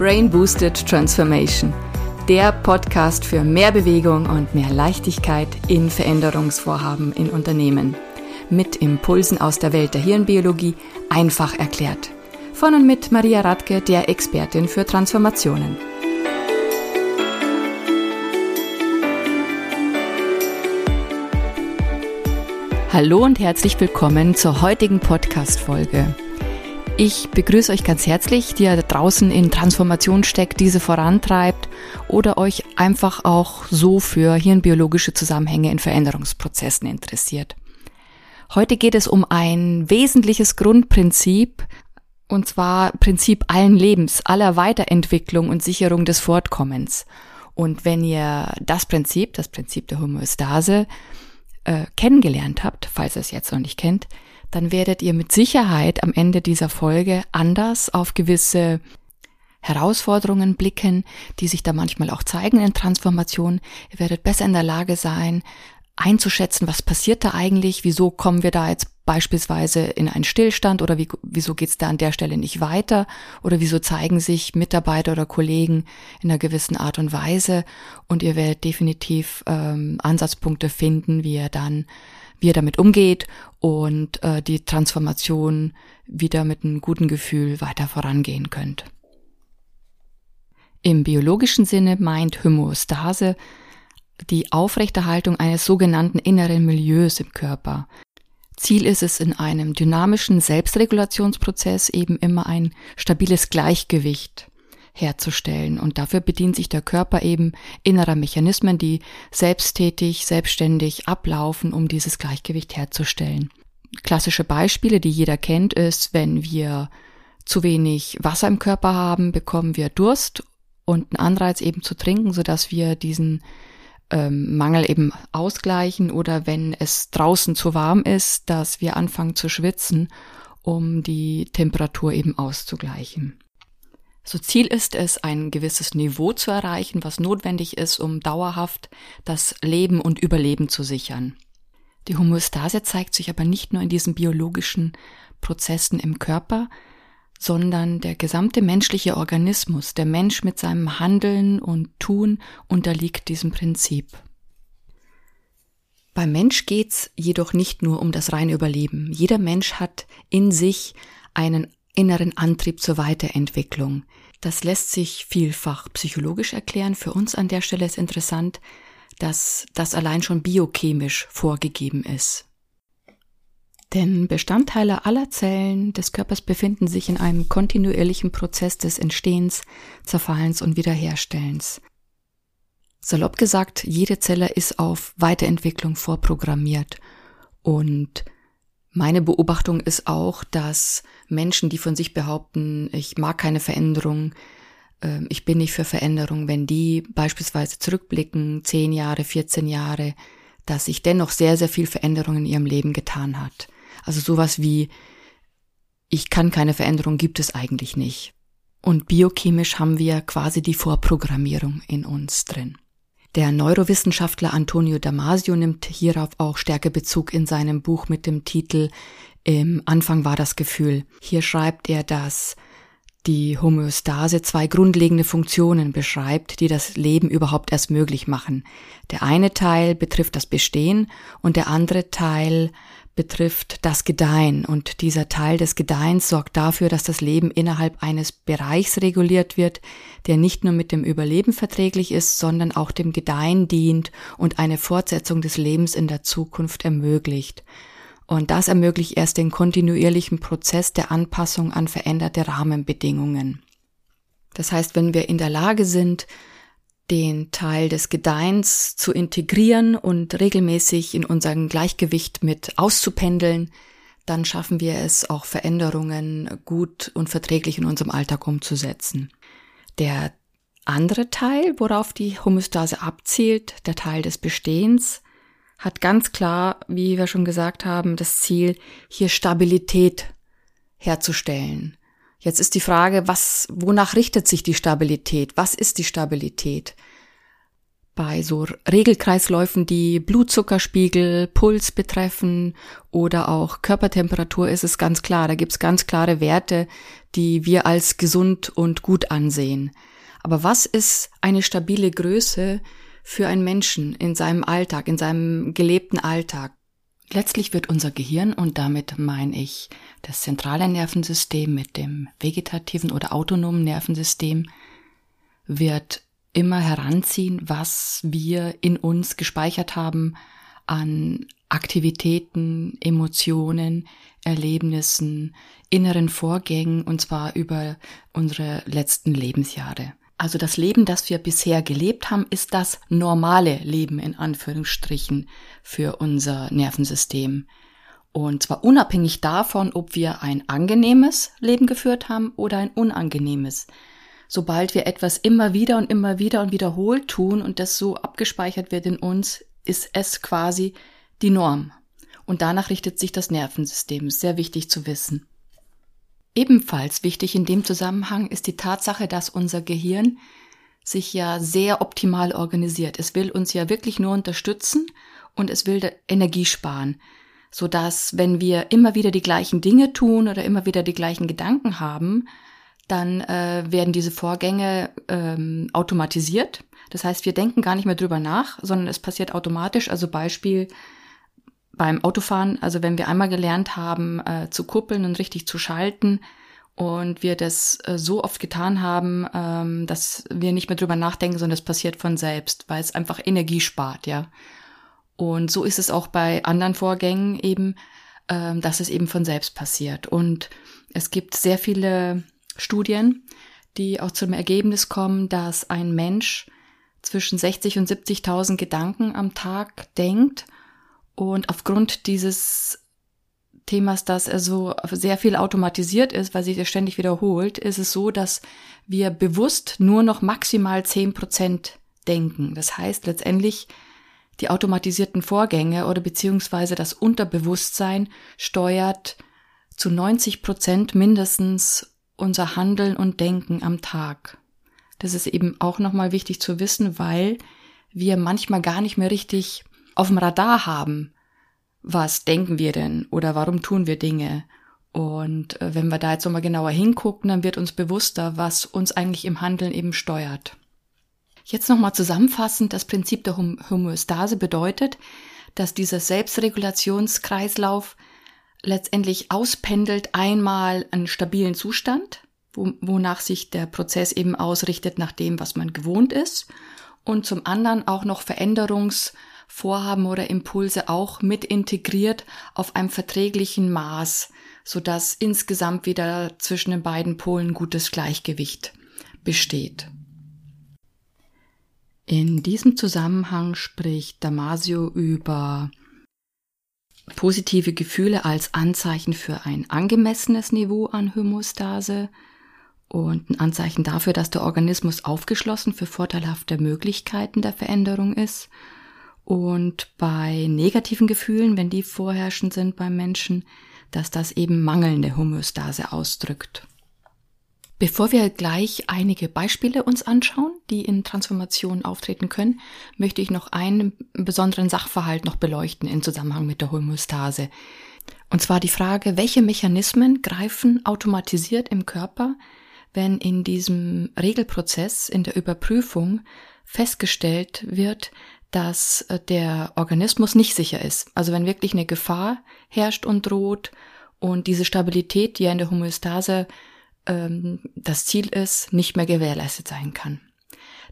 Brain Boosted Transformation, der Podcast für mehr Bewegung und mehr Leichtigkeit in Veränderungsvorhaben in Unternehmen. Mit Impulsen aus der Welt der Hirnbiologie einfach erklärt. Von und mit Maria Radke, der Expertin für Transformationen. Hallo und herzlich willkommen zur heutigen Podcast-Folge. Ich begrüße euch ganz herzlich, die da draußen in Transformation steckt, diese vorantreibt oder euch einfach auch so für hirnbiologische Zusammenhänge in Veränderungsprozessen interessiert. Heute geht es um ein wesentliches Grundprinzip, und zwar Prinzip allen Lebens, aller Weiterentwicklung und Sicherung des Fortkommens. Und wenn ihr das Prinzip, das Prinzip der Homöostase, äh, kennengelernt habt, falls ihr es jetzt noch nicht kennt, dann werdet ihr mit Sicherheit am Ende dieser Folge anders auf gewisse Herausforderungen blicken, die sich da manchmal auch zeigen in Transformation. Ihr werdet besser in der Lage sein, einzuschätzen, was passiert da eigentlich, wieso kommen wir da jetzt beispielsweise in einen Stillstand oder wie, wieso geht's da an der Stelle nicht weiter oder wieso zeigen sich Mitarbeiter oder Kollegen in einer gewissen Art und Weise und ihr werdet definitiv ähm, Ansatzpunkte finden, wie ihr dann wie er damit umgeht und äh, die Transformation wieder mit einem guten Gefühl weiter vorangehen könnt. Im biologischen Sinne meint Homöostase die Aufrechterhaltung eines sogenannten inneren Milieus im Körper. Ziel ist es in einem dynamischen Selbstregulationsprozess eben immer ein stabiles Gleichgewicht herzustellen. Und dafür bedient sich der Körper eben innerer Mechanismen, die selbsttätig, selbstständig ablaufen, um dieses Gleichgewicht herzustellen. Klassische Beispiele, die jeder kennt, ist, wenn wir zu wenig Wasser im Körper haben, bekommen wir Durst und einen Anreiz eben zu trinken, sodass wir diesen ähm, Mangel eben ausgleichen oder wenn es draußen zu warm ist, dass wir anfangen zu schwitzen, um die Temperatur eben auszugleichen. So Ziel ist es, ein gewisses Niveau zu erreichen, was notwendig ist, um dauerhaft das Leben und Überleben zu sichern. Die Homöostase zeigt sich aber nicht nur in diesen biologischen Prozessen im Körper, sondern der gesamte menschliche Organismus, der Mensch mit seinem Handeln und Tun unterliegt diesem Prinzip. Beim Mensch geht's jedoch nicht nur um das reine Überleben. Jeder Mensch hat in sich einen inneren Antrieb zur Weiterentwicklung. Das lässt sich vielfach psychologisch erklären. Für uns an der Stelle ist interessant, dass das allein schon biochemisch vorgegeben ist. Denn Bestandteile aller Zellen des Körpers befinden sich in einem kontinuierlichen Prozess des Entstehens, Zerfallens und Wiederherstellens. Salopp gesagt, jede Zelle ist auf Weiterentwicklung vorprogrammiert und meine Beobachtung ist auch, dass Menschen, die von sich behaupten, ich mag keine Veränderung, ähm, ich bin nicht für Veränderung, wenn die beispielsweise zurückblicken, 10 Jahre, 14 Jahre, dass sich dennoch sehr, sehr viel Veränderung in ihrem Leben getan hat. Also sowas wie, ich kann keine Veränderung, gibt es eigentlich nicht. Und biochemisch haben wir quasi die Vorprogrammierung in uns drin. Der Neurowissenschaftler Antonio Damasio nimmt hierauf auch stärker Bezug in seinem Buch mit dem Titel Im Anfang war das Gefühl. Hier schreibt er, dass die Homöostase zwei grundlegende Funktionen beschreibt, die das Leben überhaupt erst möglich machen. Der eine Teil betrifft das Bestehen und der andere Teil betrifft das Gedeihen und dieser Teil des Gedeihens sorgt dafür, dass das Leben innerhalb eines Bereichs reguliert wird, der nicht nur mit dem Überleben verträglich ist, sondern auch dem Gedeihen dient und eine Fortsetzung des Lebens in der Zukunft ermöglicht. Und das ermöglicht erst den kontinuierlichen Prozess der Anpassung an veränderte Rahmenbedingungen. Das heißt, wenn wir in der Lage sind, den Teil des Gedeihens zu integrieren und regelmäßig in unserem Gleichgewicht mit auszupendeln, dann schaffen wir es auch Veränderungen gut und verträglich in unserem Alltag umzusetzen. Der andere Teil, worauf die Homöostase abzielt, der Teil des Bestehens, hat ganz klar, wie wir schon gesagt haben, das Ziel, hier Stabilität herzustellen. Jetzt ist die Frage, was, wonach richtet sich die Stabilität? Was ist die Stabilität? bei so Regelkreisläufen, die Blutzuckerspiegel, Puls betreffen oder auch Körpertemperatur ist es ganz klar. Da gibt's ganz klare Werte, die wir als gesund und gut ansehen. Aber was ist eine stabile Größe für einen Menschen in seinem Alltag, in seinem gelebten Alltag? Letztlich wird unser Gehirn, und damit meine ich das zentrale Nervensystem mit dem vegetativen oder autonomen Nervensystem, wird immer heranziehen, was wir in uns gespeichert haben an Aktivitäten, Emotionen, Erlebnissen, inneren Vorgängen, und zwar über unsere letzten Lebensjahre. Also das Leben, das wir bisher gelebt haben, ist das normale Leben in Anführungsstrichen für unser Nervensystem. Und zwar unabhängig davon, ob wir ein angenehmes Leben geführt haben oder ein unangenehmes sobald wir etwas immer wieder und immer wieder und wiederholt tun und das so abgespeichert wird in uns, ist es quasi die Norm. Und danach richtet sich das Nervensystem. Sehr wichtig zu wissen. Ebenfalls wichtig in dem Zusammenhang ist die Tatsache, dass unser Gehirn sich ja sehr optimal organisiert. Es will uns ja wirklich nur unterstützen und es will Energie sparen, so dass wenn wir immer wieder die gleichen Dinge tun oder immer wieder die gleichen Gedanken haben, dann äh, werden diese Vorgänge ähm, automatisiert. Das heißt, wir denken gar nicht mehr drüber nach, sondern es passiert automatisch. Also Beispiel beim Autofahren, also wenn wir einmal gelernt haben äh, zu kuppeln und richtig zu schalten und wir das äh, so oft getan haben, ähm, dass wir nicht mehr drüber nachdenken, sondern es passiert von selbst, weil es einfach Energie spart, ja. Und so ist es auch bei anderen Vorgängen eben, ähm, dass es eben von selbst passiert. Und es gibt sehr viele Studien, die auch zum Ergebnis kommen, dass ein Mensch zwischen 60 und 70.000 Gedanken am Tag denkt und aufgrund dieses Themas, dass er so sehr viel automatisiert ist, weil sich das ständig wiederholt, ist es so, dass wir bewusst nur noch maximal 10 Prozent denken. Das heißt letztendlich, die automatisierten Vorgänge oder beziehungsweise das Unterbewusstsein steuert zu 90 Prozent mindestens unser Handeln und Denken am Tag. Das ist eben auch nochmal wichtig zu wissen, weil wir manchmal gar nicht mehr richtig auf dem Radar haben. Was denken wir denn oder warum tun wir Dinge? Und äh, wenn wir da jetzt nochmal genauer hingucken, dann wird uns bewusster, was uns eigentlich im Handeln eben steuert. Jetzt nochmal zusammenfassend, das Prinzip der Homöostase bedeutet, dass dieser Selbstregulationskreislauf letztendlich auspendelt einmal einen stabilen Zustand, wo, wonach sich der Prozess eben ausrichtet nach dem, was man gewohnt ist, und zum anderen auch noch Veränderungsvorhaben oder Impulse auch mit integriert auf einem verträglichen Maß, so dass insgesamt wieder zwischen den beiden Polen gutes Gleichgewicht besteht. In diesem Zusammenhang spricht Damasio über positive Gefühle als Anzeichen für ein angemessenes Niveau an Homöostase und ein Anzeichen dafür, dass der Organismus aufgeschlossen für vorteilhafte Möglichkeiten der Veränderung ist. Und bei negativen Gefühlen, wenn die vorherrschend sind beim Menschen, dass das eben mangelnde Homöostase ausdrückt. Bevor wir gleich einige Beispiele uns anschauen, die in Transformationen auftreten können, möchte ich noch einen besonderen Sachverhalt noch beleuchten in Zusammenhang mit der Homöostase. Und zwar die Frage, welche Mechanismen greifen automatisiert im Körper, wenn in diesem Regelprozess, in der Überprüfung festgestellt wird, dass äh, der Organismus nicht sicher ist. Also wenn wirklich eine Gefahr herrscht und droht und diese Stabilität, die ja in der Homöostase ähm, das Ziel ist, nicht mehr gewährleistet sein kann.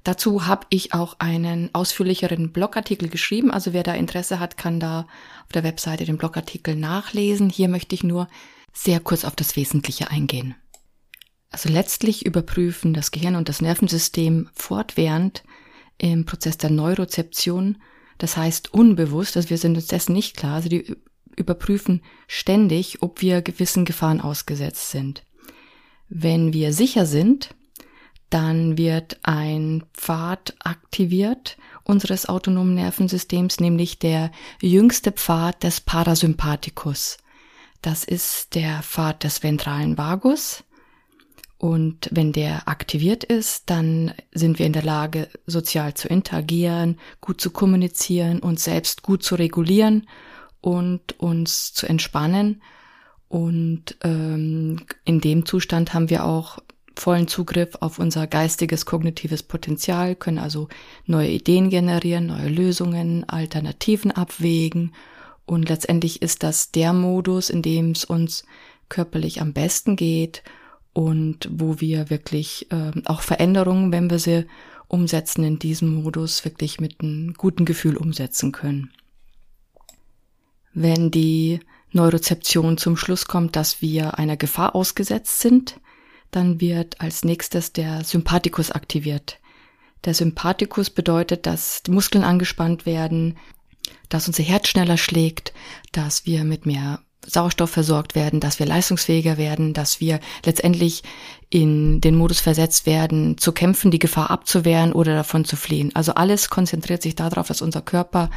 Dazu habe ich auch einen ausführlicheren Blogartikel geschrieben. Also wer da Interesse hat, kann da auf der Webseite den Blogartikel nachlesen. Hier möchte ich nur sehr kurz auf das Wesentliche eingehen. Also letztlich überprüfen das Gehirn und das Nervensystem fortwährend im Prozess der Neurozeption. Das heißt unbewusst, also wir sind uns dessen nicht klar. Also die überprüfen ständig, ob wir gewissen Gefahren ausgesetzt sind. Wenn wir sicher sind, dann wird ein Pfad aktiviert unseres autonomen Nervensystems, nämlich der jüngste Pfad des Parasympathikus. Das ist der Pfad des ventralen Vagus Und wenn der aktiviert ist, dann sind wir in der Lage, sozial zu interagieren, gut zu kommunizieren, uns selbst gut zu regulieren und uns zu entspannen. Und ähm, in dem Zustand haben wir auch vollen Zugriff auf unser geistiges, kognitives Potenzial, können also neue Ideen generieren, neue Lösungen, Alternativen abwägen. Und letztendlich ist das der Modus, in dem es uns körperlich am besten geht und wo wir wirklich äh, auch Veränderungen, wenn wir sie umsetzen in diesem Modus, wirklich mit einem guten Gefühl umsetzen können. Wenn die Neurozeption zum Schluss kommt, dass wir einer Gefahr ausgesetzt sind, dann wird als nächstes der Sympathikus aktiviert. Der Sympathikus bedeutet, dass die Muskeln angespannt werden, dass unser Herz schneller schlägt, dass wir mit mehr Sauerstoff versorgt werden, dass wir leistungsfähiger werden, dass wir letztendlich in den Modus versetzt werden, zu kämpfen, die Gefahr abzuwehren oder davon zu fliehen. Also alles konzentriert sich darauf, dass unser Körper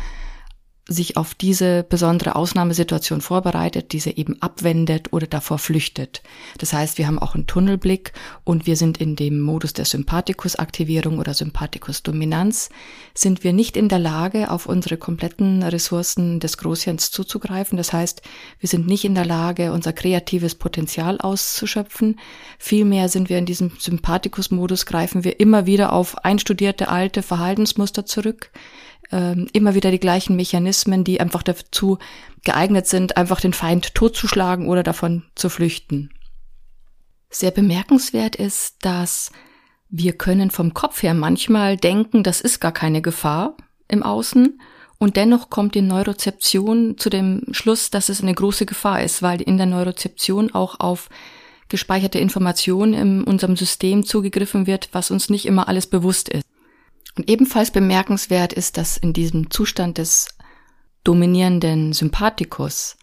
sich auf diese besondere Ausnahmesituation vorbereitet, diese eben abwendet oder davor flüchtet. Das heißt, wir haben auch einen Tunnelblick und wir sind in dem Modus der Sympathikusaktivierung oder Sympathikusdominanz, sind wir nicht in der Lage, auf unsere kompletten Ressourcen des Großhirns zuzugreifen. Das heißt, wir sind nicht in der Lage, unser kreatives Potenzial auszuschöpfen. Vielmehr sind wir in diesem Sympathikusmodus, greifen wir immer wieder auf einstudierte alte Verhaltensmuster zurück ähm, immer wieder die gleichen Mechanismen, die einfach dazu geeignet sind, einfach den Feind totzuschlagen oder davon zu flüchten. Sehr bemerkenswert ist, dass wir können vom Kopf her manchmal denken, das ist gar keine Gefahr im Außen und dennoch kommt die Neurozeption zu dem Schluss, dass es eine große Gefahr ist, weil in der Neurozeption auch auf gespeicherte Informationen in unserem System zugegriffen wird, was uns nicht immer alles bewusst ist. Und ebenfalls bemerkenswert ist, dass in diesem Zustand des dominierenden Sympathikus,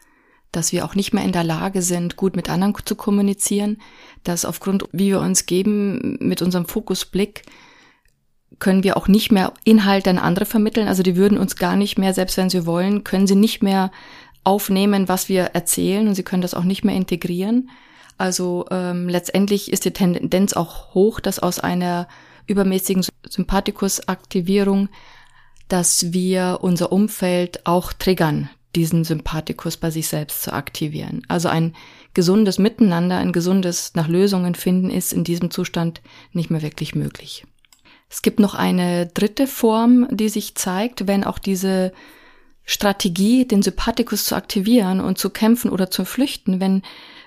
dass wir auch nicht mehr in der Lage sind, gut mit anderen zu kommunizieren, dass aufgrund, wie wir uns geben, mit unserem Fokusblick, können wir auch nicht mehr Inhalte an andere vermitteln. Also die würden uns gar nicht mehr, selbst wenn sie wollen, können sie nicht mehr aufnehmen, was wir erzählen und sie können das auch nicht mehr integrieren. Also ähm, letztendlich ist die Tendenz auch hoch, dass aus einer übermäßigen Sympathikusaktivierung, dass wir unser Umfeld auch triggern, diesen Sympathikus bei sich selbst zu aktivieren. Also ein gesundes Miteinander, ein gesundes nach Lösungen finden ist in diesem Zustand nicht mehr wirklich möglich. Es gibt noch eine dritte Form, die sich zeigt, wenn auch diese Strategie, den Sympathikus zu aktivieren und zu kämpfen oder zu flüchten, wenn,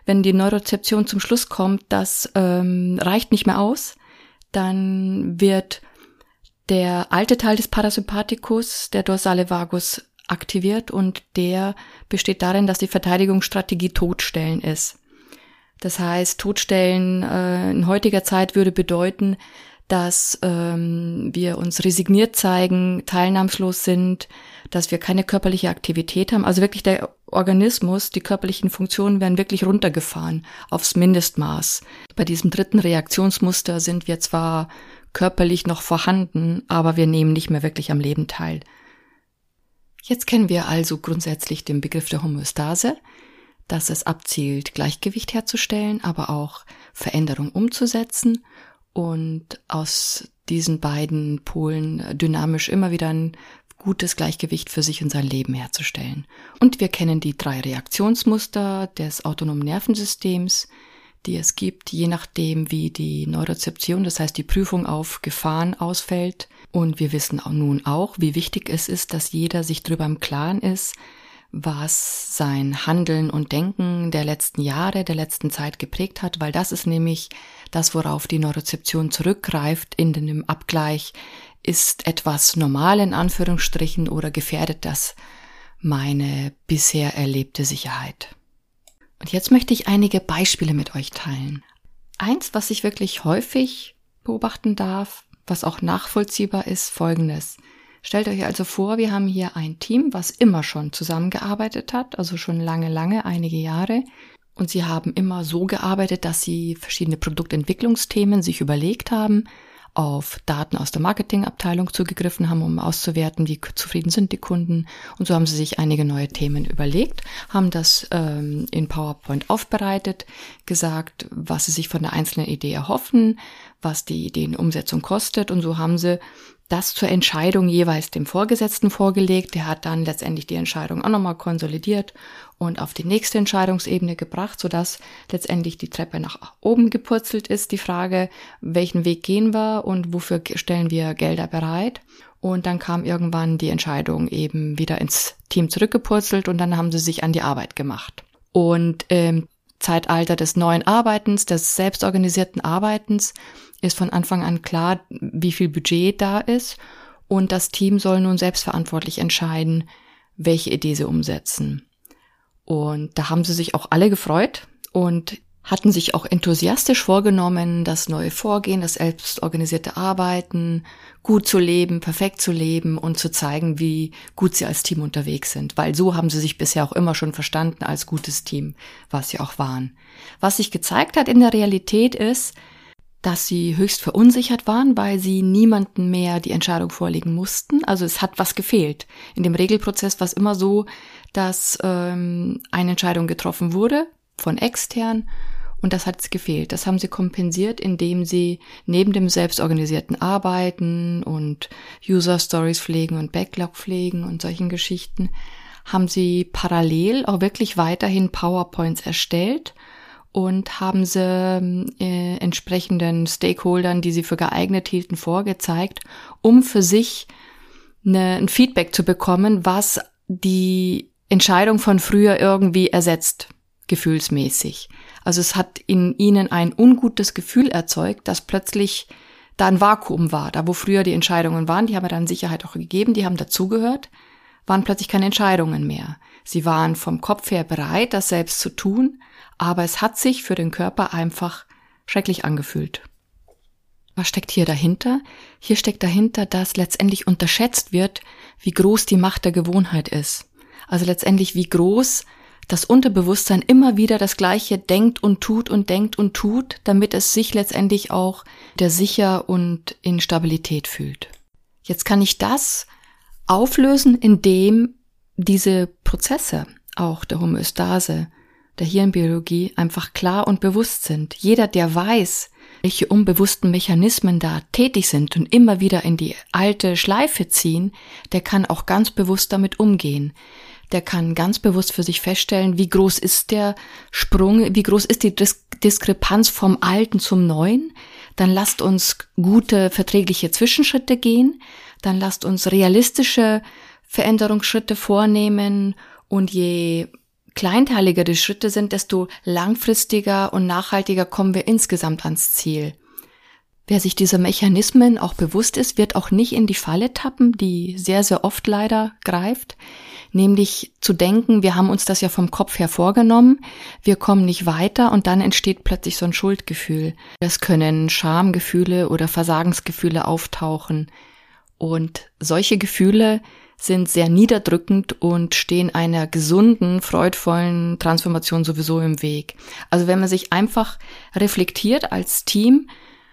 wenn die Neurozeption zum Schluss kommt, das ähm, reicht nicht mehr aus, dann wird der alte Teil des Parasympathikus, der dorsale Vagus, aktiviert und der besteht darin, dass die Verteidigungsstrategie Todstellen ist. Das heißt, Todstellen äh, in heutiger Zeit würde bedeuten, dass ähm, wir uns resigniert zeigen, teilnahmslos sind, dass wir keine körperliche Aktivität haben. Also wirklich der Organismus, die körperlichen Funktionen werden wirklich runtergefahren aufs Mindestmaß. Bei diesem dritten Reaktionsmuster sind wir zwar körperlich noch vorhanden, aber wir nehmen nicht mehr wirklich am Leben teil. Jetzt kennen wir also grundsätzlich den Begriff der Homöostase, dass es abzielt, Gleichgewicht herzustellen, aber auch Veränderung umzusetzen und aus diesen beiden Polen dynamisch immer wieder ein gutes Gleichgewicht für sich und sein Leben herzustellen. Und wir kennen die drei Reaktionsmuster des autonomen Nervensystems, die es gibt, je nachdem, wie die Neurozeption, das heißt die Prüfung auf Gefahren ausfällt. Und wir wissen auch nun auch, wie wichtig es ist, dass jeder sich darüber im Klaren ist, was sein Handeln und Denken der letzten Jahre, der letzten Zeit geprägt hat, weil das ist nämlich das, worauf die Neurozeption zurückgreift in dem Abgleich, ist etwas normal in Anführungsstrichen oder gefährdet das meine bisher erlebte Sicherheit. Und jetzt möchte ich einige Beispiele mit euch teilen. Eins, was ich wirklich häufig beobachten darf, was auch nachvollziehbar ist, folgendes. Stellt euch also vor, wir haben hier ein Team, was immer schon zusammengearbeitet hat, also schon lange, lange, einige Jahre. Und sie haben immer so gearbeitet, dass sie verschiedene Produktentwicklungsthemen sich überlegt haben, auf Daten aus der Marketingabteilung zugegriffen haben, um auszuwerten, wie zufrieden sind die Kunden. Und so haben sie sich einige neue Themen überlegt, haben das ähm, in PowerPoint aufbereitet, gesagt, was sie sich von der einzelnen Idee erhoffen, was die Ideenumsetzung kostet. Und so haben sie das zur Entscheidung jeweils dem Vorgesetzten vorgelegt. Der hat dann letztendlich die Entscheidung auch nochmal konsolidiert und auf die nächste Entscheidungsebene gebracht, sodass letztendlich die Treppe nach oben gepurzelt ist. Die Frage, welchen Weg gehen wir und wofür stellen wir Gelder bereit? Und dann kam irgendwann die Entscheidung eben wieder ins Team zurückgepurzelt und dann haben sie sich an die Arbeit gemacht. Und im Zeitalter des neuen Arbeitens, des selbstorganisierten Arbeitens, ist von Anfang an klar, wie viel Budget da ist und das Team soll nun selbstverantwortlich entscheiden, welche Idee sie umsetzen. Und da haben sie sich auch alle gefreut und hatten sich auch enthusiastisch vorgenommen, das neue Vorgehen, das selbstorganisierte Arbeiten, gut zu leben, perfekt zu leben und zu zeigen, wie gut sie als Team unterwegs sind. Weil so haben sie sich bisher auch immer schon verstanden als gutes Team, was sie auch waren. Was sich gezeigt hat in der Realität ist, dass sie höchst verunsichert waren, weil sie niemanden mehr die Entscheidung vorlegen mussten. Also es hat was gefehlt. In dem Regelprozess war es immer so, dass ähm, eine Entscheidung getroffen wurde von extern und das hat es gefehlt. Das haben sie kompensiert, indem sie neben dem selbstorganisierten Arbeiten und User Stories pflegen und Backlog pflegen und solchen Geschichten, haben sie parallel auch wirklich weiterhin PowerPoints erstellt und haben sie äh, entsprechenden Stakeholdern, die sie für geeignet hielten, vorgezeigt, um für sich eine, ein Feedback zu bekommen, was die Entscheidung von früher irgendwie ersetzt, gefühlsmäßig. Also es hat in ihnen ein ungutes Gefühl erzeugt, dass plötzlich da ein Vakuum war, da wo früher die Entscheidungen waren, die haben wir dann Sicherheit auch gegeben, die haben dazugehört, waren plötzlich keine Entscheidungen mehr. Sie waren vom Kopf her bereit, das selbst zu tun, aber es hat sich für den Körper einfach schrecklich angefühlt. Was steckt hier dahinter? Hier steckt dahinter, dass letztendlich unterschätzt wird, wie groß die Macht der Gewohnheit ist. Also letztendlich wie groß das Unterbewusstsein immer wieder das Gleiche denkt und tut und denkt und tut, damit es sich letztendlich auch der sicher und in Stabilität fühlt. Jetzt kann ich das auflösen, indem diese Prozesse, auch der Homöostase, der Hirnbiologie einfach klar und bewusst sind. Jeder, der weiß, welche unbewussten Mechanismen da tätig sind und immer wieder in die alte Schleife ziehen, der kann auch ganz bewusst damit umgehen. Der kann ganz bewusst für sich feststellen, wie groß ist der Sprung, wie groß ist die Dis Diskrepanz vom Alten zum Neuen. Dann lasst uns gute, verträgliche Zwischenschritte gehen. Dann lasst uns realistische Veränderungsschritte vornehmen. Und je kleinteiliger die Schritte sind, desto langfristiger und nachhaltiger kommen wir insgesamt ans Ziel. Wer sich dieser Mechanismen auch bewusst ist, wird auch nicht in die Falle tappen, die sehr, sehr oft leider greift, nämlich zu denken, wir haben uns das ja vom Kopf her vorgenommen, wir kommen nicht weiter und dann entsteht plötzlich so ein Schuldgefühl. Es können Schamgefühle oder Versagensgefühle auftauchen. Und solche Gefühle sind sehr niederdrückend und stehen einer gesunden, freudvollen Transformation sowieso im Weg. Also wenn man sich einfach reflektiert als Team,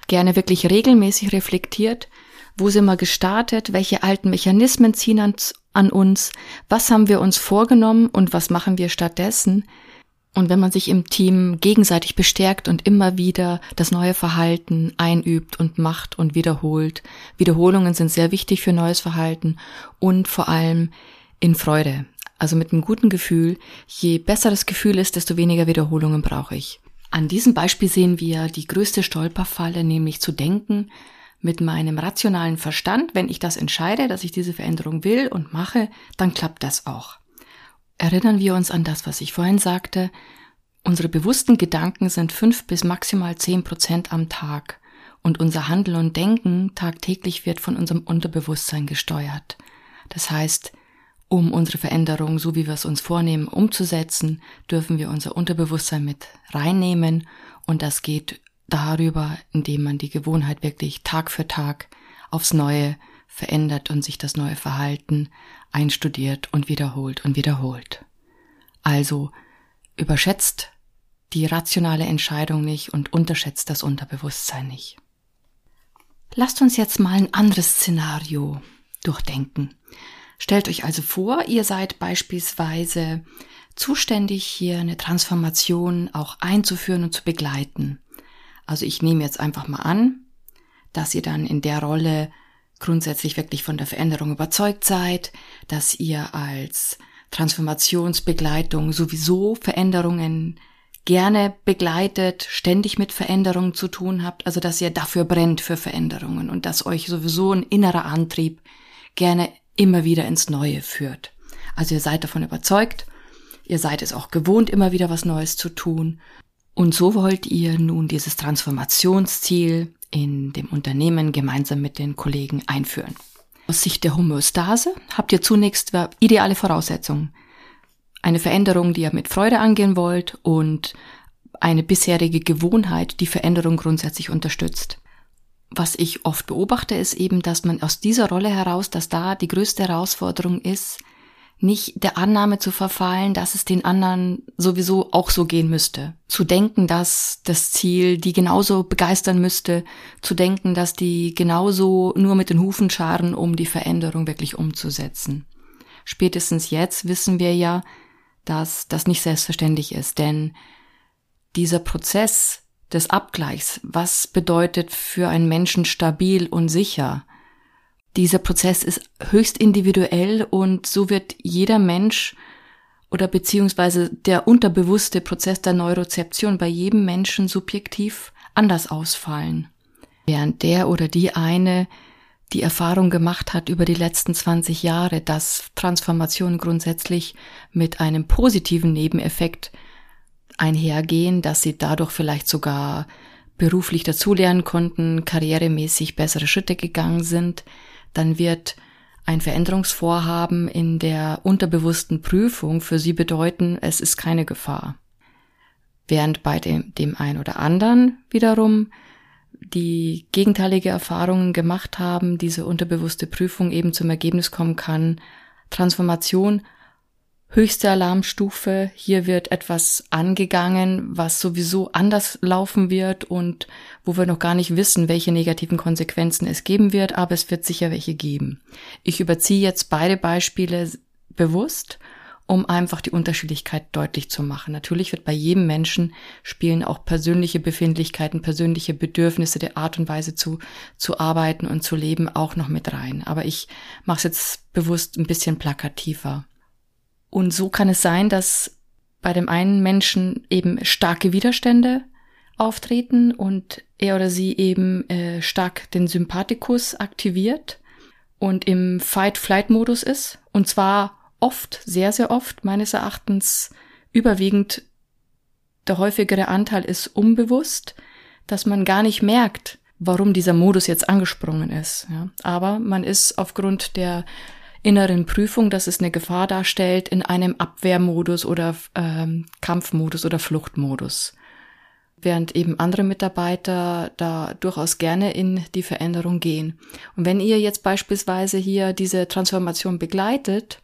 gerne wirklich regelmäßig reflektiert, wo sind wir gestartet, welche alten Mechanismen ziehen an, an uns, was haben wir uns vorgenommen und was machen wir stattdessen, und wenn man sich im Team gegenseitig bestärkt und immer wieder das neue Verhalten einübt und macht und wiederholt, Wiederholungen sind sehr wichtig für neues Verhalten und vor allem in Freude. Also mit einem guten Gefühl. Je besser das Gefühl ist, desto weniger Wiederholungen brauche ich. An diesem Beispiel sehen wir die größte Stolperfalle, nämlich zu denken, mit meinem rationalen Verstand, wenn ich das entscheide, dass ich diese Veränderung will und mache, dann klappt das auch. Erinnern wir uns an das, was ich vorhin sagte. Unsere bewussten Gedanken sind fünf bis maximal zehn Prozent am Tag und unser Handeln und Denken tagtäglich wird von unserem Unterbewusstsein gesteuert. Das heißt, um unsere Veränderung, so wie wir es uns vornehmen, umzusetzen, dürfen wir unser Unterbewusstsein mit reinnehmen und das geht darüber, indem man die Gewohnheit wirklich Tag für Tag aufs Neue verändert und sich das neue Verhalten einstudiert und wiederholt und wiederholt. Also überschätzt die rationale Entscheidung nicht und unterschätzt das Unterbewusstsein nicht. Lasst uns jetzt mal ein anderes Szenario durchdenken. Stellt euch also vor, ihr seid beispielsweise zuständig, hier eine Transformation auch einzuführen und zu begleiten. Also ich nehme jetzt einfach mal an, dass ihr dann in der Rolle grundsätzlich wirklich von der Veränderung überzeugt seid, dass ihr als Transformationsbegleitung sowieso Veränderungen gerne begleitet, ständig mit Veränderungen zu tun habt, also dass ihr dafür brennt für Veränderungen und dass euch sowieso ein innerer Antrieb gerne immer wieder ins Neue führt. Also ihr seid davon überzeugt, ihr seid es auch gewohnt, immer wieder was Neues zu tun. Und so wollt ihr nun dieses Transformationsziel in dem Unternehmen gemeinsam mit den Kollegen einführen. Aus Sicht der Homöostase habt ihr zunächst ideale Voraussetzungen. Eine Veränderung, die ihr mit Freude angehen wollt und eine bisherige Gewohnheit, die Veränderung grundsätzlich unterstützt was ich oft beobachte, ist eben, dass man aus dieser Rolle heraus, dass da die größte Herausforderung ist, nicht der Annahme zu verfallen, dass es den anderen sowieso auch so gehen müsste. Zu denken, dass das Ziel die genauso begeistern müsste, zu denken, dass die genauso nur mit den Hufen scharen, um die Veränderung wirklich umzusetzen. Spätestens jetzt wissen wir ja, dass das nicht selbstverständlich ist, denn dieser Prozess des Abgleichs. Was bedeutet für einen Menschen stabil und sicher? Dieser Prozess ist höchst individuell und so wird jeder Mensch oder beziehungsweise der unterbewusste Prozess der Neurozeption bei jedem Menschen subjektiv anders ausfallen. Während der oder die eine die Erfahrung gemacht hat über die letzten 20 Jahre, dass Transformation grundsätzlich mit einem positiven Nebeneffekt einhergehen, dass sie dadurch vielleicht sogar beruflich dazulernen konnten, karrieremäßig bessere Schritte gegangen sind, dann wird ein Veränderungsvorhaben in der unterbewussten Prüfung für sie bedeuten, es ist keine Gefahr. Während bei dem, dem einen oder anderen wiederum die gegenteilige Erfahrungen gemacht haben, diese unterbewusste Prüfung eben zum Ergebnis kommen kann, Transformation höchste Alarmstufe. Hier wird etwas angegangen, was sowieso anders laufen wird und wo wir noch gar nicht wissen, welche negativen Konsequenzen es geben wird, aber es wird sicher welche geben. Ich überziehe jetzt beide Beispiele bewusst, um einfach die Unterschiedlichkeit deutlich zu machen. Natürlich wird bei jedem Menschen spielen auch persönliche Befindlichkeiten, persönliche Bedürfnisse, der Art und Weise zu, zu arbeiten und zu leben auch noch mit rein. Aber ich mache es jetzt bewusst ein bisschen plakativer. Und so kann es sein, dass bei dem einen Menschen eben starke Widerstände auftreten und er oder sie eben äh, stark den Sympathikus aktiviert und im Fight-Flight-Modus ist. Und zwar oft, sehr, sehr oft, meines Erachtens überwiegend der häufigere Anteil ist unbewusst, dass man gar nicht merkt, warum dieser Modus jetzt angesprungen ist. Ja. Aber man ist aufgrund der inneren Prüfung, dass es eine Gefahr darstellt, in einem Abwehrmodus oder ähm, Kampfmodus oder Fluchtmodus. Während eben andere Mitarbeiter da durchaus gerne in die Veränderung gehen. Und wenn ihr jetzt beispielsweise hier diese Transformation begleitet,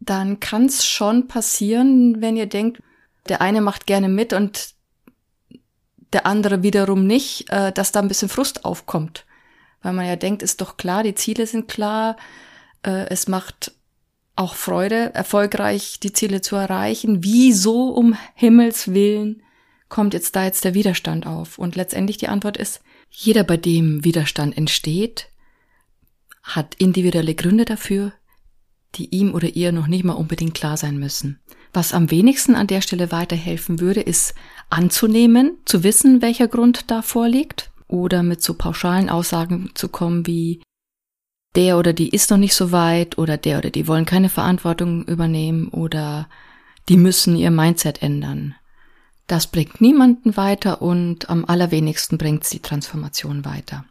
dann kann es schon passieren, wenn ihr denkt, der eine macht gerne mit und der andere wiederum nicht, äh, dass da ein bisschen Frust aufkommt. Weil man ja denkt, ist doch klar, die Ziele sind klar, äh, es macht auch Freude, erfolgreich die Ziele zu erreichen. Wieso um Himmels willen kommt jetzt da jetzt der Widerstand auf? Und letztendlich die Antwort ist, jeder, bei dem Widerstand entsteht, hat individuelle Gründe dafür, die ihm oder ihr noch nicht mal unbedingt klar sein müssen. Was am wenigsten an der Stelle weiterhelfen würde, ist anzunehmen, zu wissen, welcher Grund da vorliegt, oder mit so pauschalen Aussagen zu kommen wie der oder die ist noch nicht so weit oder der oder die wollen keine Verantwortung übernehmen oder die müssen ihr Mindset ändern. Das bringt niemanden weiter und am allerwenigsten bringt die Transformation weiter.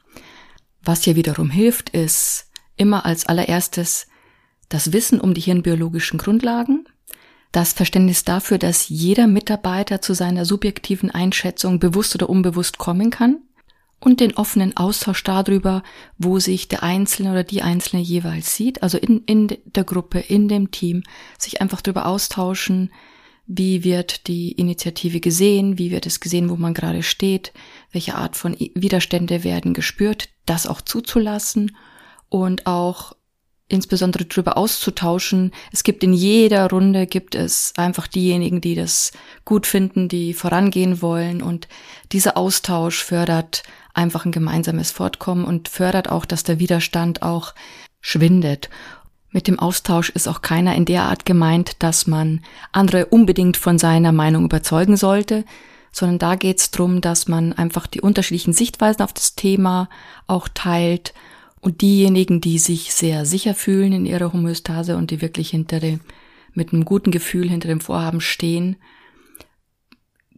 Was hier wiederum hilft, ist immer als allererstes das Wissen um die hirnbiologischen Grundlagen, das Verständnis dafür, dass jeder Mitarbeiter zu seiner subjektiven Einschätzung bewusst oder unbewusst kommen kann, und den offenen Austausch darüber, wo sich der Einzelne oder die Einzelne jeweils sieht, also in, in der Gruppe, in dem Team, sich einfach darüber austauschen, wie wird die Initiative gesehen, wie wird es gesehen, wo man gerade steht, welche Art von Widerstände werden gespürt, das auch zuzulassen und auch insbesondere darüber auszutauschen. Es gibt in jeder Runde gibt es einfach diejenigen, die das gut finden, die vorangehen wollen und dieser Austausch fördert einfach ein gemeinsames Fortkommen und fördert auch, dass der Widerstand auch schwindet. Mit dem Austausch ist auch keiner in der Art gemeint, dass man andere unbedingt von seiner Meinung überzeugen sollte, sondern da geht es darum, dass man einfach die unterschiedlichen Sichtweisen auf das Thema auch teilt und diejenigen, die sich sehr sicher fühlen in ihrer Homöostase und die wirklich hinter dem, mit einem guten Gefühl hinter dem Vorhaben stehen,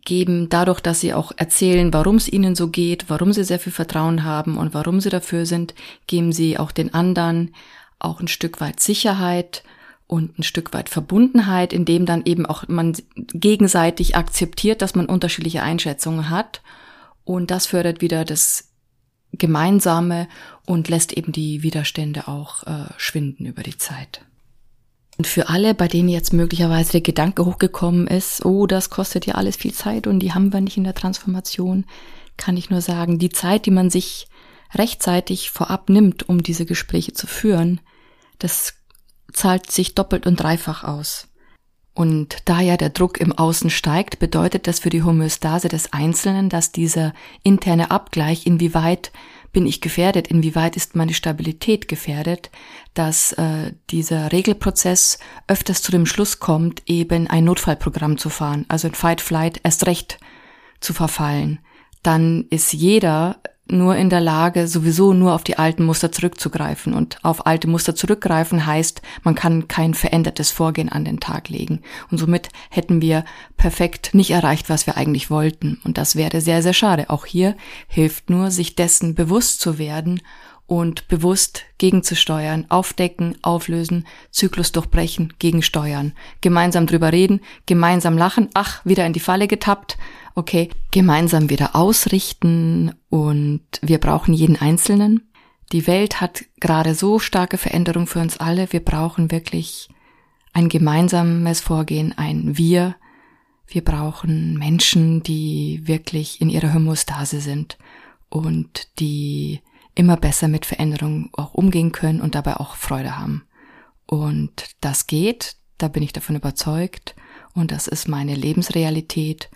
geben dadurch, dass sie auch erzählen, warum es ihnen so geht, warum sie sehr viel Vertrauen haben und warum sie dafür sind, geben sie auch den anderen auch ein Stück weit Sicherheit und ein Stück weit Verbundenheit, indem dann eben auch man gegenseitig akzeptiert, dass man unterschiedliche Einschätzungen hat. Und das fördert wieder das Gemeinsame und lässt eben die Widerstände auch äh, schwinden über die Zeit. Und für alle, bei denen jetzt möglicherweise der Gedanke hochgekommen ist, oh, das kostet ja alles viel Zeit und die haben wir nicht in der Transformation, kann ich nur sagen, die Zeit, die man sich rechtzeitig vorab nimmt, um diese Gespräche zu führen, das zahlt sich doppelt und dreifach aus. Und da ja der Druck im Außen steigt, bedeutet das für die Homöostase des Einzelnen, dass dieser interne Abgleich, inwieweit bin ich gefährdet, inwieweit ist meine Stabilität gefährdet, dass äh, dieser Regelprozess öfters zu dem Schluss kommt, eben ein Notfallprogramm zu fahren, also in Fight Flight erst recht zu verfallen. Dann ist jeder nur in der Lage, sowieso nur auf die alten Muster zurückzugreifen. Und auf alte Muster zurückgreifen heißt, man kann kein verändertes Vorgehen an den Tag legen. Und somit hätten wir perfekt nicht erreicht, was wir eigentlich wollten. Und das wäre sehr, sehr schade. Auch hier hilft nur, sich dessen bewusst zu werden und bewusst gegenzusteuern, aufdecken, auflösen, Zyklus durchbrechen, gegensteuern, gemeinsam drüber reden, gemeinsam lachen, ach, wieder in die Falle getappt, okay, gemeinsam wieder ausrichten und wir brauchen jeden Einzelnen. Die Welt hat gerade so starke Veränderung für uns alle. Wir brauchen wirklich ein gemeinsames Vorgehen, ein Wir. Wir brauchen Menschen, die wirklich in ihrer Homostase sind und die immer besser mit Veränderungen auch umgehen können und dabei auch Freude haben. Und das geht, da bin ich davon überzeugt und das ist meine Lebensrealität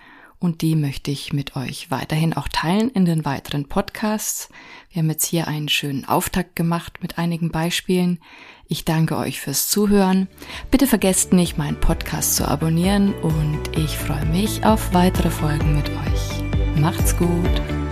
und die möchte ich mit euch weiterhin auch teilen in den weiteren Podcasts. Wir haben jetzt hier einen schönen Auftakt gemacht mit einigen Beispielen. Ich danke euch fürs Zuhören. Bitte vergesst nicht, meinen Podcast zu abonnieren und ich freue mich auf weitere Folgen mit euch. Macht's gut!